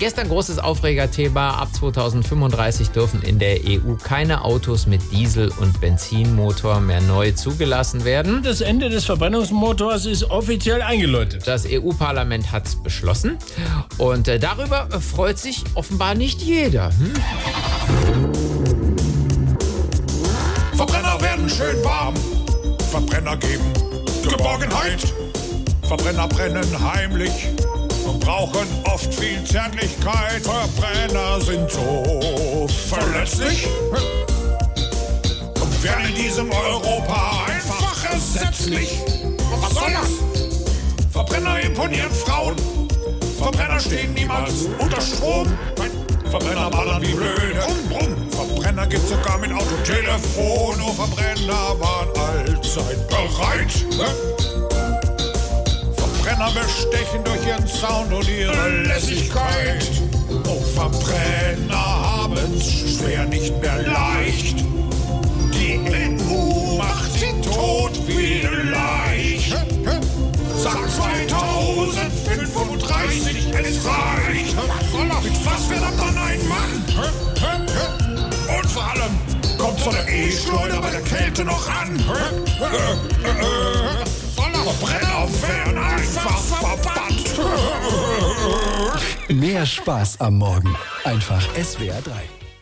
Gestern großes Aufregerthema. Ab 2035 dürfen in der EU keine Autos mit Diesel- und Benzinmotor mehr neu zugelassen werden. Das Ende des Verbrennungsmotors ist offiziell eingeläutet. Das EU-Parlament hat es beschlossen. Und äh, darüber freut sich offenbar nicht jeder. Hm? Verbrenner werden schön warm. Verbrenner geben Geborgenheit. Verbrenner brennen heimlich brauchen oft viel Zärtlichkeit. Verbrenner sind so verletzlich und werden in diesem Europa einfach ersetzlich. Was soll das? Verbrenner imponieren Frauen. Verbrenner stehen niemals unter Strom. Verbrenner ballern wie blöde. Brumm. Verbrenner gibt's sogar mit Autotelefon. Oh, Verbrenner waren allzeit bereit. Verbrenner bestechen durch ihren Sound und ihre Lässigkeit. Oh, Verbrenner haben's schwer nicht mehr leicht. Die EU macht sie tot wie leicht. Sagt 2035, es reicht. Mit was wird das dann ein Mann? Und vor allem, kommt so eine E-Schleuder bei der Kälte noch an? Verbrenner Mehr Spaß am Morgen. Einfach SWR 3.